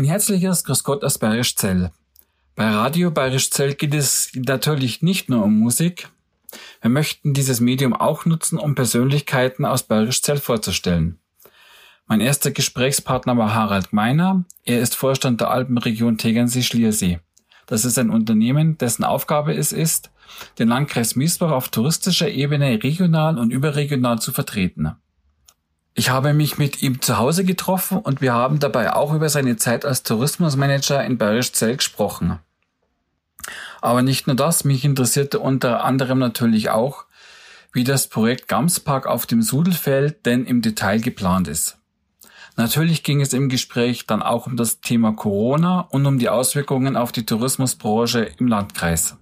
Ein herzliches Grüß Gott aus Bayerisch Zell. Bei Radio Bayerisch Zell geht es natürlich nicht nur um Musik. Wir möchten dieses Medium auch nutzen, um Persönlichkeiten aus Bayerisch Zell vorzustellen. Mein erster Gesprächspartner war Harald Meiner. Er ist Vorstand der Alpenregion Tegernsee-Schliersee. Das ist ein Unternehmen, dessen Aufgabe es ist, den Landkreis Miesbach auf touristischer Ebene regional und überregional zu vertreten. Ich habe mich mit ihm zu Hause getroffen und wir haben dabei auch über seine Zeit als Tourismusmanager in Bayerisch Zell gesprochen. Aber nicht nur das, mich interessierte unter anderem natürlich auch, wie das Projekt Gamspark auf dem Sudelfeld denn im Detail geplant ist. Natürlich ging es im Gespräch dann auch um das Thema Corona und um die Auswirkungen auf die Tourismusbranche im Landkreis.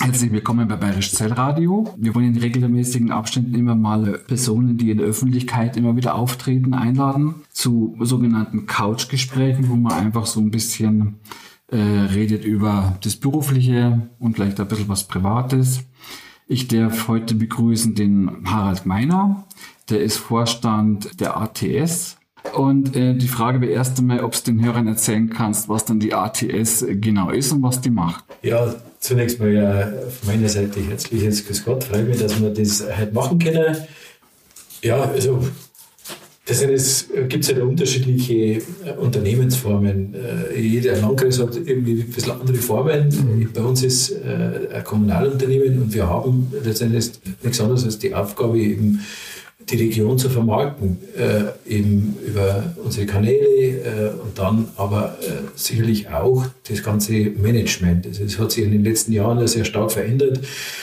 Herzlich willkommen bei Bayerisch Zellradio. Wir wollen in regelmäßigen Abständen immer mal Personen, die in der Öffentlichkeit immer wieder auftreten, einladen zu sogenannten Couchgesprächen, wo man einfach so ein bisschen äh, redet über das Berufliche und vielleicht ein bisschen was Privates. Ich darf heute begrüßen den Harald Meiner. Der ist Vorstand der ATS. Und äh, die Frage wäre erst einmal, ob du den Hörern erzählen kannst, was dann die ATS genau ist und was die macht. Ja, zunächst mal ja von meiner Seite herzliches Grüß Gott. Freue mich, dass wir das heute machen können. Ja, also das gibt es ja unterschiedliche äh, Unternehmensformen. Äh, jeder Landkreis hat irgendwie ein bisschen andere Formen. Mhm. Bei uns ist äh, ein Kommunalunternehmen und wir haben letztendlich nichts anderes als die Aufgabe, eben die Region zu vermarkten, äh, eben über unsere Kanäle äh, und dann aber äh, sicherlich auch das ganze Management. Also hat sich in den letzten Jahren sehr stark verändert.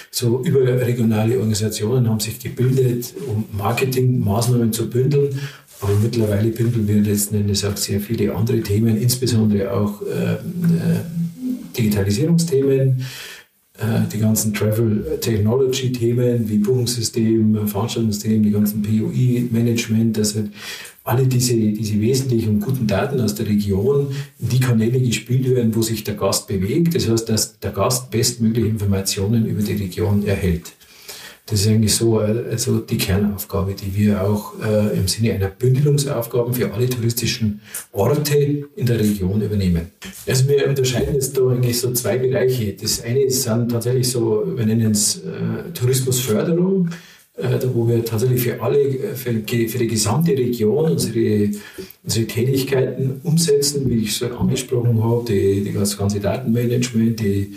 So überregionale Organisationen haben sich gebildet, um Marketingmaßnahmen zu bündeln. Aber mittlerweile bündeln wir letzten Endes auch sehr viele andere Themen, insbesondere auch äh, äh, Digitalisierungsthemen die ganzen Travel Technology Themen wie Buchungssystem, Veranstaltungssystem, die ganzen POI-Management, dass halt alle diese, diese wesentlichen und guten Daten aus der Region in die Kanäle gespielt werden, wo sich der Gast bewegt. Das heißt, dass der Gast bestmögliche Informationen über die Region erhält. Das ist eigentlich so also die Kernaufgabe, die wir auch äh, im Sinne einer Bündelungsaufgabe für alle touristischen Orte in der Region übernehmen. Also wir unterscheiden jetzt da eigentlich so zwei Bereiche. Das eine sind tatsächlich so, wir nennen es äh, Tourismusförderung, äh, wo wir tatsächlich für alle, für, für die gesamte Region unsere, unsere Tätigkeiten umsetzen, wie ich es angesprochen habe, die, die das ganze Datenmanagement, die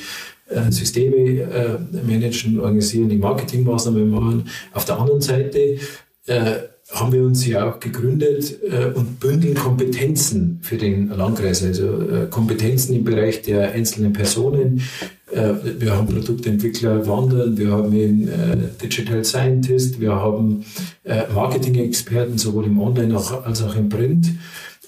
äh, Systeme äh, managen, organisieren, die Marketingmaßnahmen machen. Auf der anderen Seite äh, haben wir uns ja auch gegründet und bündeln Kompetenzen für den Landkreis, also Kompetenzen im Bereich der einzelnen Personen. wir haben Produktentwickler wandern, wir haben einen Digital Scientist, wir haben Marketing-Experten sowohl im Online als auch im Print.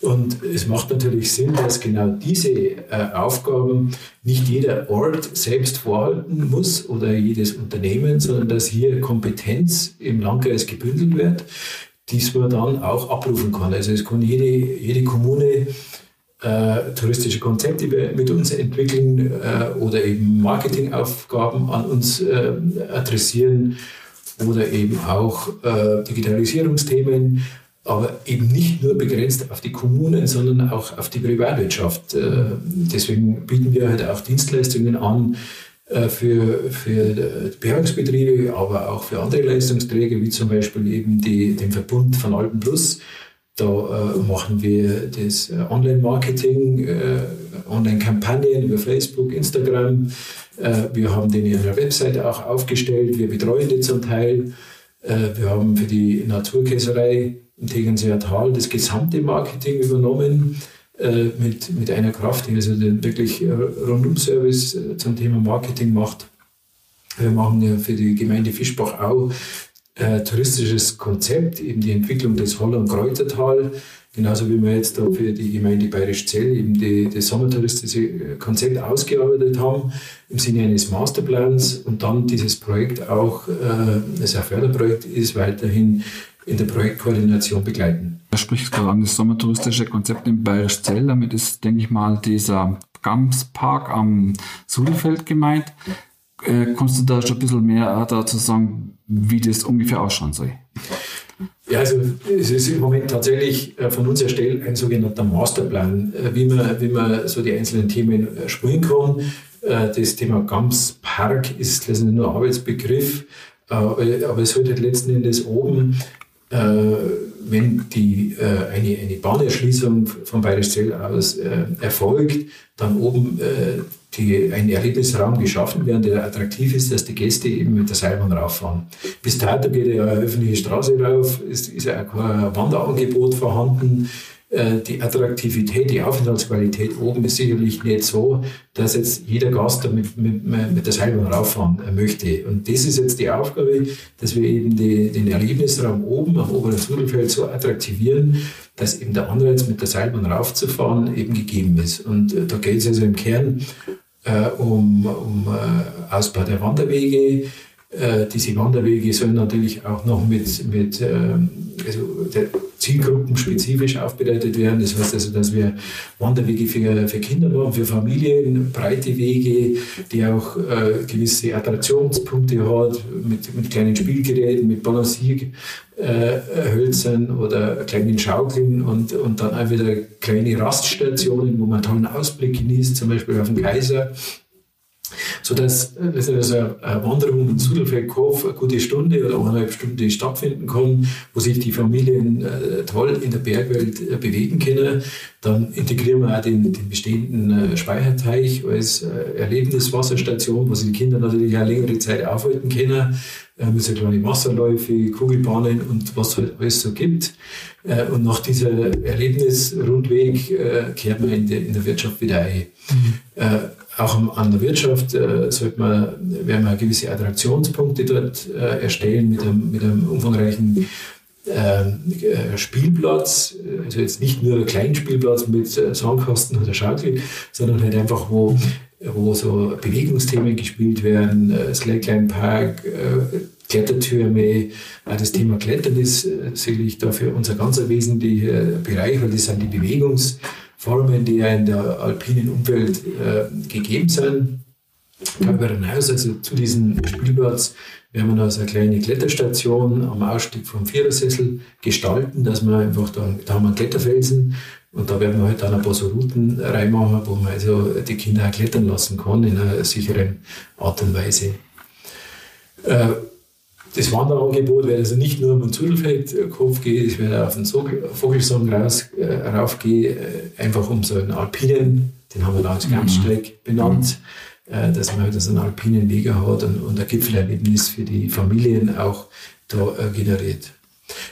Und es macht natürlich Sinn, dass genau diese äh, Aufgaben nicht jeder Ort selbst vorhalten muss oder jedes Unternehmen, sondern dass hier Kompetenz im Landkreis gebündelt wird, die man dann auch abrufen kann. Also es kann jede, jede Kommune äh, touristische Konzepte mit uns entwickeln äh, oder eben Marketingaufgaben an uns äh, adressieren oder eben auch äh, Digitalisierungsthemen aber eben nicht nur begrenzt auf die Kommunen, sondern auch auf die Privatwirtschaft. Äh, deswegen bieten wir halt auch Dienstleistungen an äh, für, für Bergungsbetriebe, aber auch für andere Leistungsträger, wie zum Beispiel eben die, den Verbund von Alpen Plus. Da äh, machen wir das Online-Marketing, Online-Kampagnen über Facebook, Instagram. Wir haben den in der Webseite auch aufgestellt. Wir betreuen die zum Teil. Wir haben für die Naturkäserei im Tegernseer Tal das gesamte Marketing übernommen äh, mit, mit einer Kraft, die also den wirklich äh, Rundum-Service äh, zum Thema Marketing macht. Wir machen ja für die Gemeinde Fischbach auch äh, touristisches Konzept, eben die Entwicklung des Holland-Kräutertal, genauso wie wir jetzt da für die Gemeinde Bayerisch Zell eben die, das sommertouristische Konzept ausgearbeitet haben im Sinne eines Masterplans und dann dieses Projekt auch, äh, das ein Förderprojekt ist, weiterhin in der Projektkoordination begleiten. Da spricht gerade an das sommertouristische Konzept in Bayerisch Zell. Damit ist, denke ich mal, dieser Gamspark am Sudelfeld gemeint. Äh, kannst du da schon ein bisschen mehr dazu sagen, wie das ungefähr ausschauen soll? Ja, also es ist im Moment tatsächlich äh, von uns erstellt ein sogenannter Masterplan, äh, wie man, wie man so die einzelnen Themen äh, spielen kann. Das Thema Gams Park ist letztendlich nur ein Arbeitsbegriff, aber es sollte halt letzten Endes oben, wenn die, eine, eine Bahnerschließung vom Bayerischzell aus erfolgt, dann oben die, ein Erlebnisraum geschaffen werden, der attraktiv ist, dass die Gäste eben mit der Seilbahn rauffahren. Bis dato geht ja eine öffentliche Straße rauf, ist, ist ja kein Wanderangebot vorhanden. Äh, die Attraktivität, die Aufenthaltsqualität oben ist sicherlich nicht so, dass jetzt jeder Gast damit mit, mit der Seilbahn rauffahren möchte. Und das ist jetzt die Aufgabe, dass wir eben die, den Erlebnisraum oben am oberen Sudelfeld so attraktivieren, dass eben der Anreiz, mit der Seilbahn raufzufahren, eben gegeben ist. Und äh, da geht es also im Kern äh, um, um äh, Ausbau der Wanderwege. Äh, diese Wanderwege sollen natürlich auch noch mit, mit ähm, also der Zielgruppen spezifisch aufbereitet werden. Das heißt also, dass wir Wanderwege für, für Kinder haben, für Familien, breite Wege, die auch äh, gewisse Attraktionspunkte hat, mit, mit kleinen Spielgeräten, mit Balancierhölzern äh, oder kleinen Schaukeln und, und dann auch wieder kleine Raststationen, wo man tollen Ausblick genießt, zum Beispiel auf den Kaiser sodass dass also eine Wanderung in Sudelfeld-Kopf eine gute Stunde oder eineinhalb Stunden stattfinden kann, wo sich die Familien äh, toll in der Bergwelt äh, bewegen können. Dann integrieren wir auch den, den bestehenden äh, Speicherteich als äh, Erlebniswasserstation, wo sich die Kinder natürlich auch längere Zeit aufhalten können, äh, mit so kleinen Wasserläufe, Kugelbahnen und was es halt alles so gibt. Äh, und nach dieser Erlebnisrundweg kehrt man in, in der Wirtschaft wieder ein. Mhm auch an der Wirtschaft äh, sollte man, werden wir gewisse Attraktionspunkte dort äh, erstellen mit einem, mit einem umfangreichen ähm, äh, Spielplatz, also jetzt nicht nur ein kleinen Spielplatz mit äh, Sandkasten oder Schaukel, sondern halt einfach, wo, wo so Bewegungsthemen gespielt werden, äh, Slackline Park, äh, Klettertürme, auch das Thema Klettern ist äh, sicherlich dafür unser ganz wesentlicher Bereich, weil das sind die Bewegungs- Formen, die ja in der alpinen Umwelt äh, gegeben sind. Darüber hinaus, also zu diesem Spielplatz, werden wir noch so eine kleine Kletterstation am Ausstieg vom Vierersessel gestalten, dass wir einfach da, da haben wir einen Kletterfelsen und da werden wir halt dann ein paar so Routen reinmachen, wo man also die Kinder auch klettern lassen kann in einer sicheren Art und Weise. Äh, das Wanderangebot wird also nicht nur um den Zudelfeldkopf gehen, es wird auf den Vogelsang raus, äh, raufgehen, äh, einfach um so einen alpinen, den haben wir da als Ganzstreck mhm. benannt, mhm. äh, dass man halt so einen alpinen Weg hat und, und ein Gipfelerlebnis für die Familien auch da äh, generiert.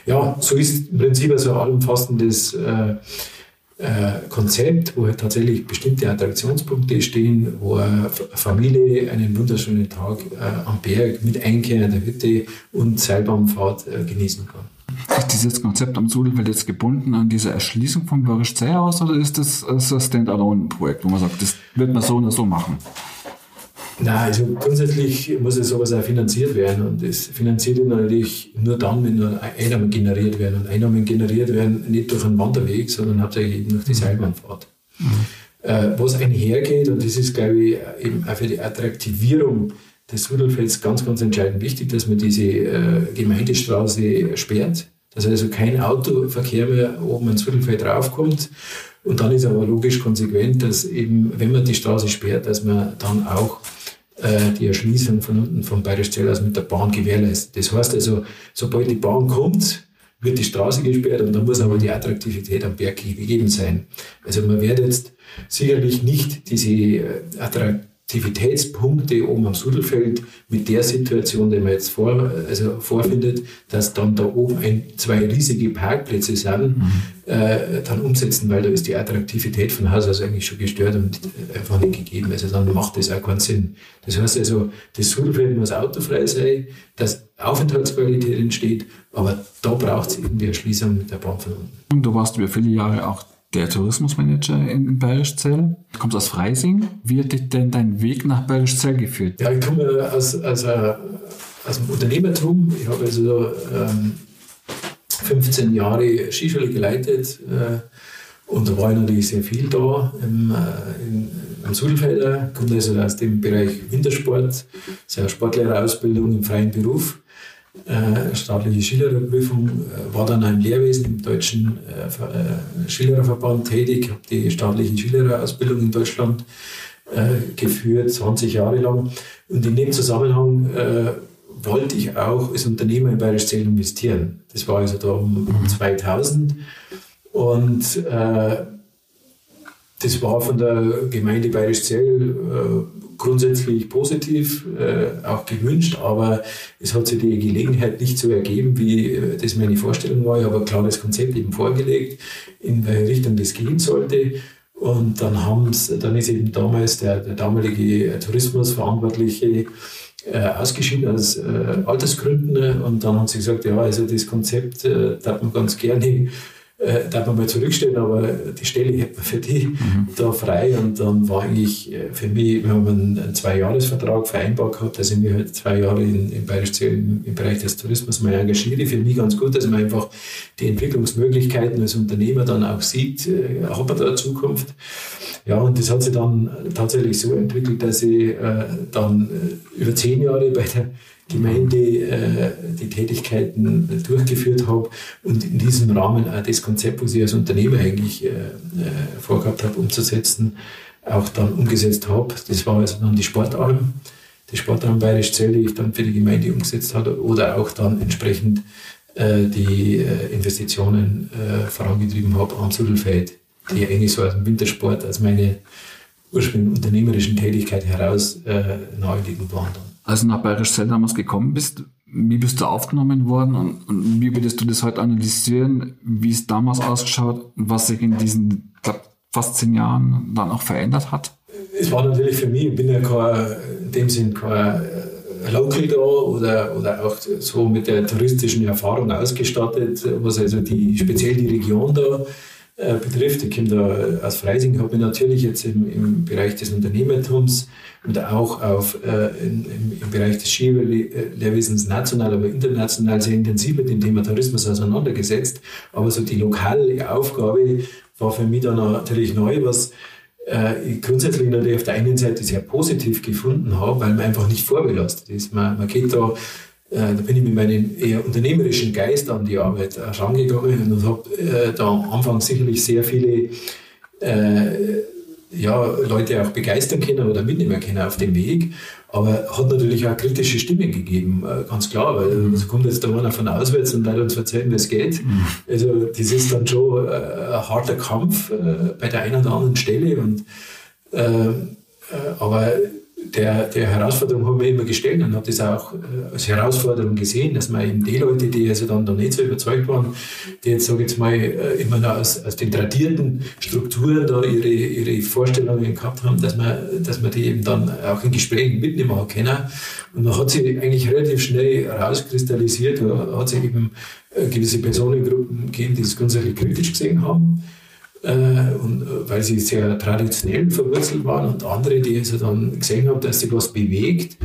Ja, so ist im Prinzip also allumfassendes äh, äh, Konzept, wo halt tatsächlich bestimmte Attraktionspunkte stehen, wo eine Familie einen wunderschönen Tag äh, am Berg mit Einkehr in der Hütte und Seilbahnfahrt äh, genießen kann. Ist dieses Konzept am Sudelfeld jetzt gebunden an diese Erschließung vom Böhrisch aus oder ist das, das Standalone-Projekt, wo man sagt, das wird man so oder so machen? Na, also grundsätzlich muss ja sowas auch finanziert werden und das finanziert wird natürlich nur dann, wenn nur Einnahmen generiert werden. Und Einnahmen generiert werden nicht durch einen Wanderweg, sondern hauptsächlich durch die mhm. Seilbahnfahrt. Mhm. Äh, was einhergeht, und das ist, glaube ich, eben auch für die Attraktivierung des Rudelfelds ganz, ganz entscheidend wichtig, dass man diese äh, Gemeindestraße sperrt, dass also kein Autoverkehr mehr oben ins Rudelfeld raufkommt. Und dann ist aber logisch konsequent, dass eben, wenn man die Straße sperrt, dass man dann auch äh, die Erschließung von unten vom Bayerisch Zell aus mit der Bahn gewährleistet. Das heißt also, sobald die Bahn kommt, wird die Straße gesperrt und dann muss aber die Attraktivität am Berg gegeben sein. Also man wird jetzt sicherlich nicht diese äh, Attraktivität Aktivitätspunkte oben am Sudelfeld mit der Situation, die man jetzt vor, also vorfindet, dass dann da oben ein, zwei riesige Parkplätze sind, mhm. äh, dann umsetzen, weil da ist die Attraktivität von Haus aus eigentlich schon gestört und einfach nicht gegeben. Also dann macht das auch keinen Sinn. Das heißt also, das Sudelfeld muss autofrei sein, dass Aufenthaltsqualität entsteht, aber da braucht es irgendwie eine Schließung mit der Bahn von unten. Und du warst über viele Jahre auch der Tourismusmanager in Bayerischzell. Du kommst aus Freising. Wie hat dich denn dein Weg nach Bayerischzell geführt? Ja, ich komme aus, aus, aus dem Unternehmertum. Ich habe also ähm, 15 Jahre Skischule geleitet äh, und da war ich natürlich sehr viel da im, äh, in, am Sudelfelder. Ich komme also aus dem Bereich Wintersport, sehr Sportlehrerausbildung im freien Beruf. Äh, staatliche Skillehrerprüfung, äh, war dann im Lehrwesen im deutschen äh, äh Skillehrerverband tätig, habe die staatliche Skillehrerausbildung in Deutschland äh, geführt, 20 Jahre lang. Und in dem Zusammenhang äh, wollte ich auch als Unternehmer in Bayerisch Zell investieren. Das war also da um, um 2000. Und das war von der Gemeinde Bayerisch Zell grundsätzlich positiv, äh, auch gewünscht, aber es hat sich die Gelegenheit nicht so ergeben, wie äh, das meine Vorstellung war. Ich habe ein klares Konzept eben vorgelegt, in welche Richtung das gehen sollte. Und dann, haben's, dann ist eben damals der, der damalige Tourismusverantwortliche äh, ausgeschieden aus äh, Altersgründen. Und dann haben sie gesagt, ja, also das Konzept äh, darf man ganz gerne äh, darf man mal zurückstellen, aber die Stelle hätte man für die mhm. da frei und dann war eigentlich äh, für mich, wir haben einen, einen Zwei-Jahres-Vertrag vereinbart gehabt, dass ich mich halt zwei Jahre in, in Bayerisch im, im Bereich des Tourismus mal engagiere. Für mich ganz gut, dass man einfach die Entwicklungsmöglichkeiten als Unternehmer dann auch sieht, äh, hat man da eine Zukunft. Ja, und das hat sich dann tatsächlich so entwickelt, dass ich äh, dann äh, über zehn Jahre bei der Gemeinde äh, die Tätigkeiten durchgeführt habe und in diesem Rahmen auch das Konzept, was ich als Unternehmer eigentlich äh, äh, vorgehabt habe umzusetzen, auch dann umgesetzt habe. Das war also dann die Sportarm, die Sportarm Bayerisch Zell, die ich dann für die Gemeinde umgesetzt habe oder auch dann entsprechend äh, die äh, Investitionen äh, vorangetrieben habe am Sudelfeld, die eigentlich so aus dem Wintersport, als meine ursprünglichen unternehmerischen Tätigkeit heraus äh, naheliegend waren. Als du nach Bayerisch Zell damals gekommen bist, wie bist du aufgenommen worden und, und wie würdest du das heute analysieren, wie es damals ausgeschaut und was sich in diesen glaub, fast zehn Jahren dann auch verändert hat? Es war natürlich für mich, ich bin ja kein, in dem Sinn kein äh, Local da oder, oder auch so mit der touristischen Erfahrung ausgestattet, was also die, speziell die Region da äh, betrifft. Ich komme da aus Freising, habe mich natürlich jetzt im, im Bereich des Unternehmertums und auch auf, äh, in, im, im, Bereich des Skilehrwesens national, aber international sehr intensiv mit dem Thema Tourismus auseinandergesetzt. Aber so die lokale Aufgabe war für mich dann natürlich neu, was äh, ich grundsätzlich natürlich auf der einen Seite sehr positiv gefunden habe, weil man einfach nicht vorbelastet ist. Man, man geht da da bin ich mit meinem eher unternehmerischen Geist an die Arbeit herangegangen und habe äh, da am Anfang sicherlich sehr viele äh, ja, Leute auch begeistern können oder mitnehmen können auf dem Weg. Aber hat natürlich auch kritische Stimmen gegeben, äh, ganz klar, weil mhm. es kommt jetzt da einer von auswärts und leider uns erzählen, wie es geht. Mhm. Also das ist dann schon äh, ein harter Kampf äh, bei der einen oder anderen Stelle. Und, aber der, der Herausforderung haben wir immer gestellt und hat das auch äh, als Herausforderung gesehen, dass man eben die Leute, die also dann da nicht so überzeugt waren, die jetzt, sage ich jetzt mal, äh, immer noch aus, aus den tradierten Strukturen da ihre, ihre Vorstellungen gehabt haben, dass man, dass man die eben dann auch in Gesprächen mitnehmen können. Und man hat sich eigentlich relativ schnell herauskristallisiert, hat sich eben äh, gewisse Personengruppen gegeben, die es grundsätzlich kritisch gesehen haben äh, und, äh, weil sie sehr traditionell verwurzelt waren und andere, die also dann gesehen haben, dass sich was bewegt,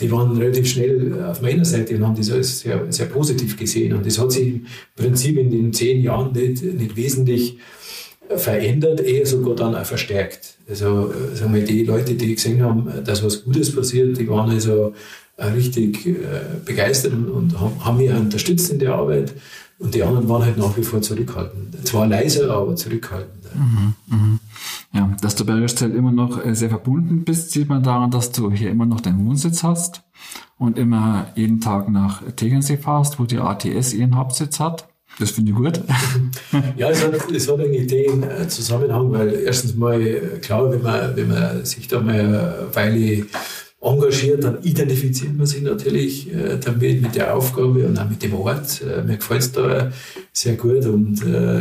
die waren relativ schnell auf meiner Seite und haben das alles sehr, sehr positiv gesehen. Und das hat sich im Prinzip in den zehn Jahren nicht, nicht wesentlich verändert, eher sogar dann auch verstärkt. Also äh, sagen wir, die Leute, die gesehen haben, dass was Gutes passiert, die waren also richtig äh, begeistert und, haben mich auch unterstützt in der Arbeit. Und die anderen waren halt nach wie vor zurückhaltend. Zwar leiser, aber zurückhaltend. Mhm, mh. Ja, dass du bei Röstzell immer noch äh, sehr verbunden bist, sieht man daran, dass du hier immer noch deinen Wohnsitz hast und immer jeden Tag nach Tegernsee fahrst, wo die ATS ihren Hauptsitz hat. Das finde ich gut. ja, es hat, es hat eigentlich den äh, Zusammenhang, weil erstens mal, äh, klar, wenn man, wenn man sich da mal eine Weile engagiert, dann identifiziert man sich natürlich äh, damit mit der Aufgabe und auch mit dem Ort. Äh, mir gefällt es da sehr gut und äh,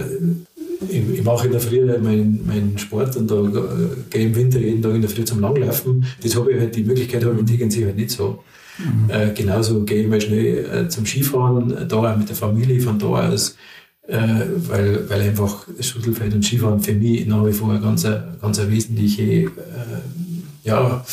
ich, ich, mache in der Früh meinen mein Sport und da äh, gehe im Winter jeden Tag in der Früh zum Langlaufen. Das habe ich halt, die Möglichkeit habe ich in Tegernsee halt nicht so. Mhm. Äh, genauso gehe ich mal schnell äh, zum Skifahren, da auch mit der Familie von da aus, weil, weil einfach Schuttelfeld und Skifahren für mich nach wie vor eine ganz, ganz eine wesentliche ja,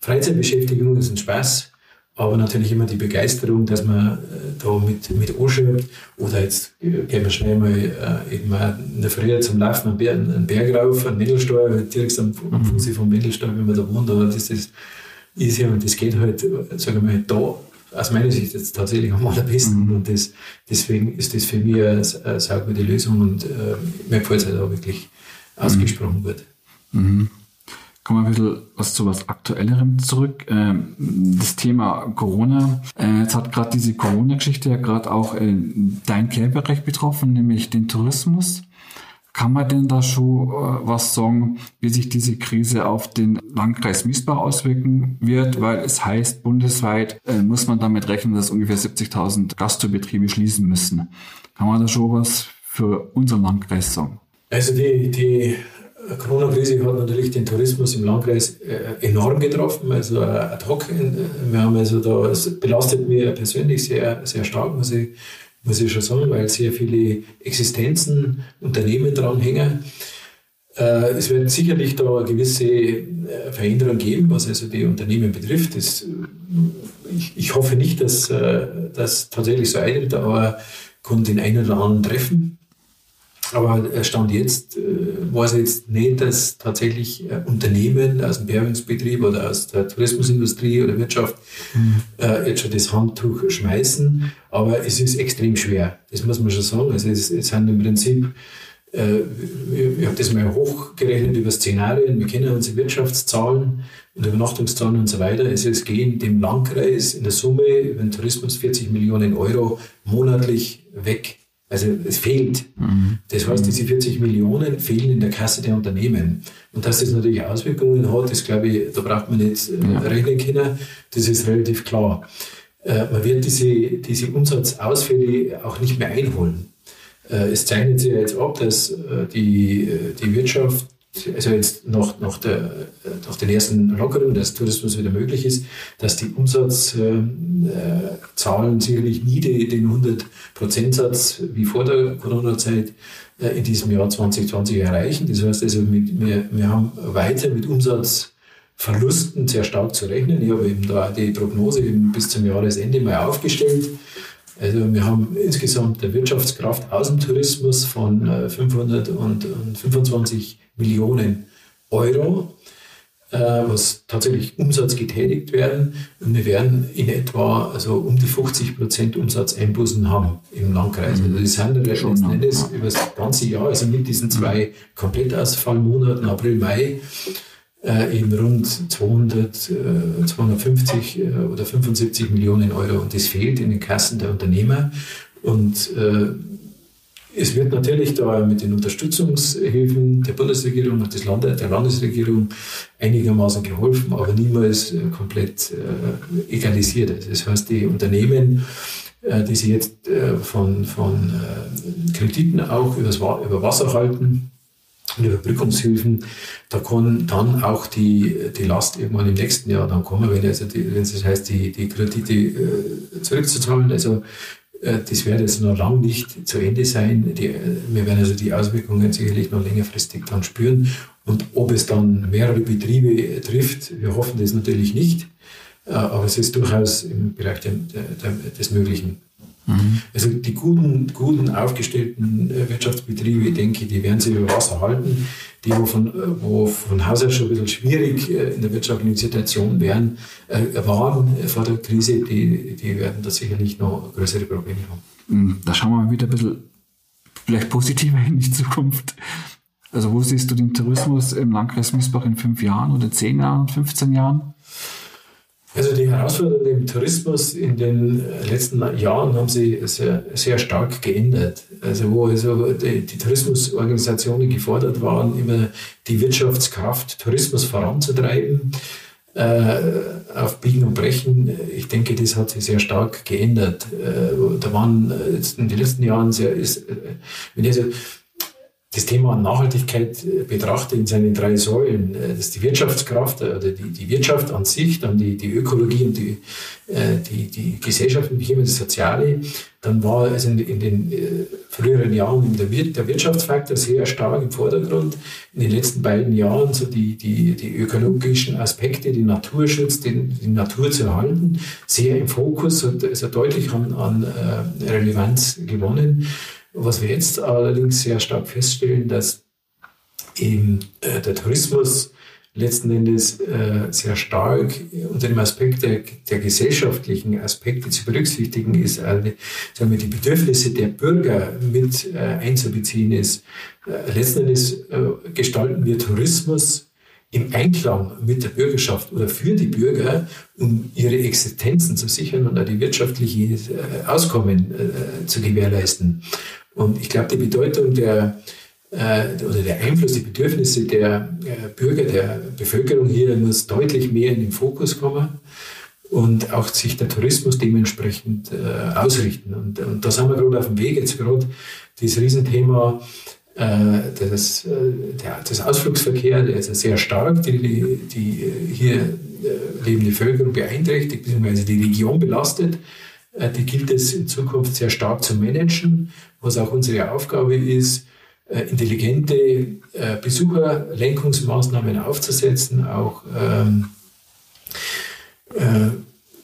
Freizeitbeschäftigung ist ein Spaß, aber natürlich immer die Begeisterung, dass man äh, da mit, mit anschreibt. Oder jetzt äh, gehen wir schnell mal äh, eben in der Früh zum Laufen einen Berg, einen Berg rauf, einen Mittelsteuer, direkt am, am Fuße vom Mittelsteuer, wenn man da wohnt, aber das ist easy und das geht halt, sagen wir mal, da aus meiner Sicht jetzt tatsächlich am allerbesten. Mhm. Und das, deswegen ist das für mich eine, eine saugute Lösung und äh, mir gefällt es halt auch wirklich mhm. ausgesprochen wird. Mhm. Kommen wir ein bisschen was zu was Aktuellerem zurück. Ähm, das Thema Corona. Äh, jetzt hat gerade diese Corona-Geschichte ja gerade auch äh, dein Care-Bereich betroffen, nämlich den Tourismus. Kann man denn da schon äh, was sagen, wie sich diese Krise auf den Landkreis Miesbach auswirken wird? Weil es heißt, bundesweit muss man damit rechnen, dass ungefähr 70.000 Gastrobetriebe schließen müssen. Kann man da schon was für unseren Landkreis sagen? Also die, die Corona-Krise hat natürlich den Tourismus im Landkreis äh, enorm getroffen, also ad hoc. Wir haben also da, es belastet mir persönlich sehr, sehr stark, muss ich muss ich schon sagen, weil sehr viele Existenzen, Unternehmen dranhängen. Äh, es wird sicherlich da eine gewisse äh, Veränderung geben, was also die Unternehmen betrifft. Das, ich, ich, hoffe nicht, dass äh, das tatsächlich so eintritt, aber kann den einen oder anderen treffen. Aber Stand jetzt äh, weiß ich jetzt nicht, dass tatsächlich äh, Unternehmen aus dem Bergungsbetrieb oder aus der Tourismusindustrie oder Wirtschaft mhm. äh, jetzt schon das Handtuch schmeißen. Aber es ist extrem schwer. Das muss man schon sagen. Also es, es sind im Prinzip, äh, ich habe das mal hochgerechnet über Szenarien. Wir kennen unsere Wirtschaftszahlen und Übernachtungszahlen und so weiter. Also es gehen dem Landkreis in der Summe über den Tourismus 40 Millionen Euro monatlich weg. Also es fehlt. Mhm. Das heißt, diese 40 Millionen fehlen in der Kasse der Unternehmen. Und dass das natürlich Auswirkungen hat, das glaube ich, da braucht man nicht äh, ja. rechnen können. Das ist relativ klar. Äh, man wird diese, diese Umsatzausfälle auch nicht mehr einholen. Äh, es zeichnet sich jetzt ab, dass die, die Wirtschaft also jetzt nach, nach, der, nach den ersten Lockerungen, dass Tourismus wieder möglich ist, dass die Umsatzzahlen äh, sicherlich nie den 100%-Satz wie vor der Corona-Zeit äh, in diesem Jahr 2020 erreichen. Das heißt also, mit, wir, wir haben weiter mit Umsatzverlusten sehr stark zu rechnen. Ich habe eben da die Prognose eben bis zum Jahresende mal aufgestellt. Also wir haben insgesamt eine Wirtschaftskraft aus dem Tourismus von 525 äh, Millionen Euro, äh, was tatsächlich Umsatz getätigt werden. Und wir werden in etwa also um die 50 Prozent Umsatzeinbußen haben im Landkreis. Also das sind ja letzten Endes über das ganze Jahr, also mit diesen zwei Komplettausfallmonaten, April, Mai, äh, eben rund 200, äh, 250 äh, oder 75 Millionen Euro. Und das fehlt in den Kassen der Unternehmer. Und äh, es wird natürlich da mit den Unterstützungshilfen der Bundesregierung und des Landes, der Landesregierung einigermaßen geholfen, aber niemals äh, komplett äh, egalisiert. Das heißt, die Unternehmen, äh, die sich jetzt äh, von, von äh, Krediten auch übers, über Wasser halten, und Überbrückungshilfen, da kann dann auch die, die Last irgendwann im nächsten Jahr dann kommen, wenn, es das heißt, die, die Kredite äh, zurückzuzahlen. Also das wird jetzt noch lang nicht zu Ende sein. Die, wir werden also die Auswirkungen sicherlich noch längerfristig dann spüren. Und ob es dann mehrere Betriebe trifft, wir hoffen das natürlich nicht. Äh, aber es ist durchaus im Bereich der, der, des Möglichen. Mhm. Also die guten, guten aufgestellten äh, Wirtschaftsbetriebe, ich denke, die werden sich über Wasser halten. Die, wo von, wo von Haus aus schon ein bisschen schwierig in der wirtschaftlichen Situation wären, waren vor der Krise, die, die werden da sicherlich noch größere Probleme haben. Mhm. Da schauen wir mal wieder ein bisschen vielleicht positiver in die Zukunft. Also wo siehst du den Tourismus im Landkreis Miesbach in fünf Jahren oder zehn Jahren, 15 Jahren? Also die Herausforderungen im Tourismus in den letzten Jahren haben sich sehr, sehr stark geändert. Also wo also die, die Tourismusorganisationen gefordert waren, immer die Wirtschaftskraft Tourismus voranzutreiben, äh, auf Biegen und Brechen. Ich denke, das hat sich sehr stark geändert. Äh, da waren jetzt in den letzten Jahren sehr, ist, äh, wenn ich also das Thema Nachhaltigkeit äh, betrachte in seinen drei Säulen, äh, das ist die Wirtschaftskraft äh, oder die, die Wirtschaft an sich, dann die, die Ökologie und die, die, die Gesellschaft und das Soziale, dann war es in, in den früheren Jahren der, der Wirtschaftsfaktor sehr stark im Vordergrund. In den letzten beiden Jahren so die, die, die ökologischen Aspekte, die Naturschutz, die, die Natur zu erhalten, sehr im Fokus und ist deutlich an, an Relevanz gewonnen. Was wir jetzt allerdings sehr stark feststellen, dass eben äh, der Tourismus letzten Endes äh, sehr stark unter dem Aspekt der, der gesellschaftlichen Aspekte zu berücksichtigen ist, also, sagen wir, die Bedürfnisse der Bürger mit äh, einzubeziehen ist. Äh, letzten Endes äh, gestalten wir Tourismus im Einklang mit der Bürgerschaft oder für die Bürger, um ihre Existenzen zu sichern und auch die wirtschaftliche äh, Auskommen äh, zu gewährleisten. Und ich glaube, die Bedeutung der äh, oder der Einfluss, die Bedürfnisse der äh, Bürger, der Bevölkerung hier muss deutlich mehr in den Fokus kommen und auch sich der Tourismus dementsprechend äh, ausrichten. Und, und da sind wir gerade auf dem Weg, jetzt gerade dieses Riesenthema äh, das, äh, der, das Ausflugsverkehr, der ist sehr stark, die, die hier äh, lebende Bevölkerung beeinträchtigt, beziehungsweise die Region belastet. Äh, die gilt es in Zukunft sehr stark zu managen, was auch unsere Aufgabe ist, äh, intelligente äh, Besucherlenkungsmaßnahmen aufzusetzen, auch ähm, äh,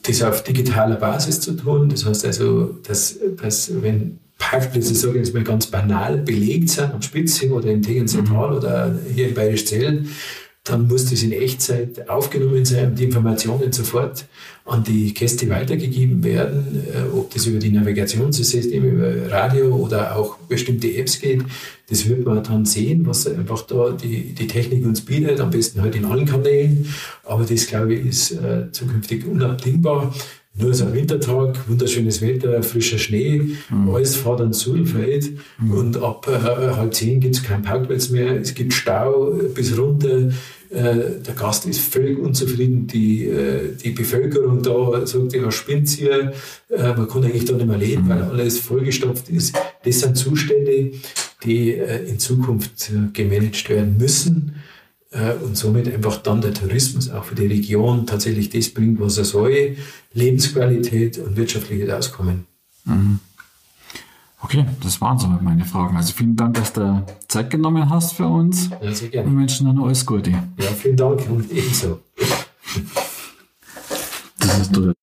das auf digitaler Basis zu tun. Das heißt also, dass, dass wenn Parkplätze, sage ich jetzt mal ganz banal, belegt sind am Spitzing oder in Tegen Zentral mhm. oder hier in Bayerisch Zellen, dann muss das in Echtzeit aufgenommen sein und die Informationen sofort an die Gäste weitergegeben werden, äh, ob das über die Navigationssysteme, über Radio oder auch bestimmte Apps geht. Das wird man dann sehen, was einfach da die, die Technik uns bietet, am besten halt in allen Kanälen. Aber das, glaube ich, ist äh, zukünftig unabdingbar. Nur so ein Wintertag, wunderschönes Wetter, frischer Schnee, mhm. alles fährt ans Sulfeld mhm. und ab äh, halb zehn gibt es keinen Parkplatz mehr, es gibt Stau bis runter, äh, der Gast ist völlig unzufrieden, die, äh, die Bevölkerung da sagt, ja, spinnt hier, äh, man kann eigentlich da nicht mehr leben, mhm. weil alles vollgestopft ist. Das sind Zustände, die in Zukunft gemanagt werden müssen und somit einfach dann der Tourismus auch für die Region tatsächlich das bringt, was er soll, Lebensqualität und wirtschaftliches Auskommen. Mhm. Okay, das waren so meine Fragen. Also vielen Dank, dass du Zeit genommen hast für uns. Ja, sehr gerne. Und wünschen dann alles Gute. Ja, vielen Dank und ebenso. Das ist